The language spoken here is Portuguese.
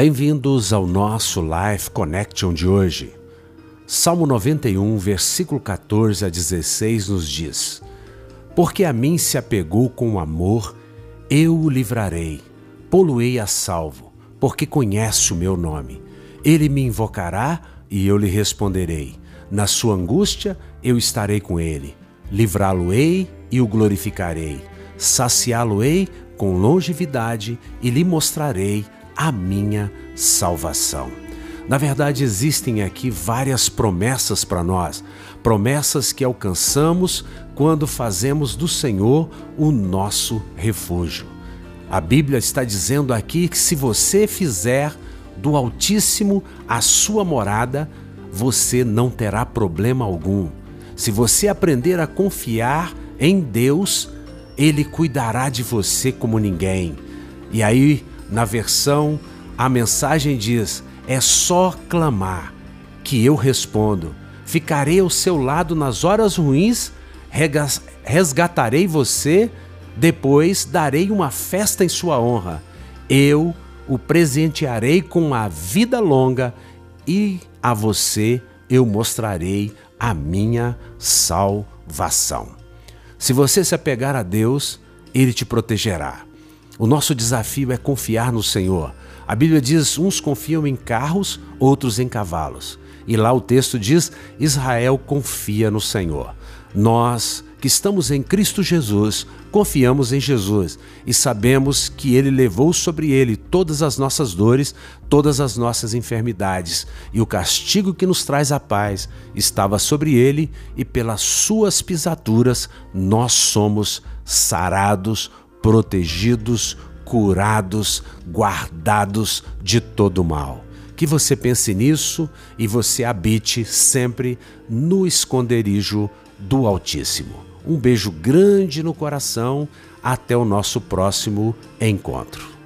Bem-vindos ao nosso Life Connection de hoje. Salmo 91, versículo 14 a 16 nos diz: Porque a mim se apegou com amor, eu o livrarei, poluei a salvo, porque conhece o meu nome. Ele me invocará e eu lhe responderei. Na sua angústia eu estarei com ele. Livrá-lo-ei e o glorificarei. Saciá-lo-ei com longevidade e lhe mostrarei a minha salvação. Na verdade, existem aqui várias promessas para nós, promessas que alcançamos quando fazemos do Senhor o nosso refúgio. A Bíblia está dizendo aqui que se você fizer do Altíssimo a sua morada, você não terá problema algum. Se você aprender a confiar em Deus, Ele cuidará de você como ninguém. E aí, na versão, a mensagem diz: é só clamar, que eu respondo. Ficarei ao seu lado nas horas ruins, resgatarei você, depois darei uma festa em sua honra. Eu o presentearei com a vida longa e a você eu mostrarei a minha salvação. Se você se apegar a Deus, Ele te protegerá. O nosso desafio é confiar no Senhor. A Bíblia diz: uns confiam em carros, outros em cavalos. E lá o texto diz: Israel confia no Senhor. Nós que estamos em Cristo Jesus, confiamos em Jesus e sabemos que Ele levou sobre Ele todas as nossas dores, todas as nossas enfermidades, e o castigo que nos traz a paz estava sobre Ele, e pelas Suas pisaduras nós somos sarados, protegidos, curados, guardados de todo mal. Que você pense nisso e você habite sempre no esconderijo do Altíssimo. Um beijo grande no coração. Até o nosso próximo encontro.